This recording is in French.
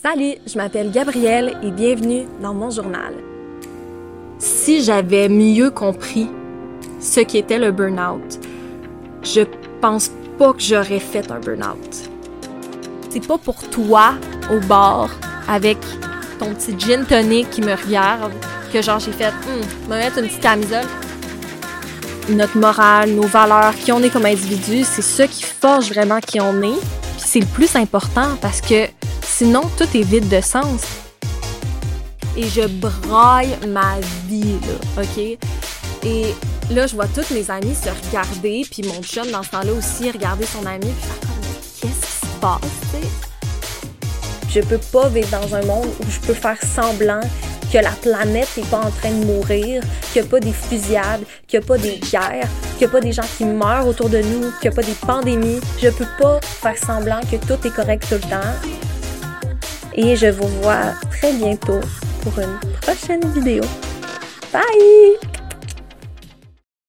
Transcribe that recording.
Salut, je m'appelle Gabrielle et bienvenue dans mon journal. Si j'avais mieux compris ce qu'était le burn-out, je pense pas que j'aurais fait un burn-out. C'est pas pour toi au bar avec ton petit gin tonic qui me regarde que genre j'ai fait hum, me mettre une petite camisole. Notre morale, nos valeurs, qui on est comme individu, c'est ça qui forge vraiment qui on est. Puis c'est le plus important parce que Sinon, tout est vide de sens. Et je braille ma vie, là, OK? Et là, je vois toutes mes amies se regarder, puis mon chum, dans ce temps-là aussi, regarder son ami, puis faire comme, qu'est-ce qui se passe, tu sais? Je peux pas vivre dans un monde où je peux faire semblant que la planète n'est pas en train de mourir, qu'il n'y a pas des fusillades, qu'il n'y a pas des guerres, qu'il n'y a pas des gens qui meurent autour de nous, qu'il n'y a pas des pandémies. Je peux pas faire semblant que tout est correct tout le temps et je vous vois très bientôt pour une prochaine vidéo. Bye!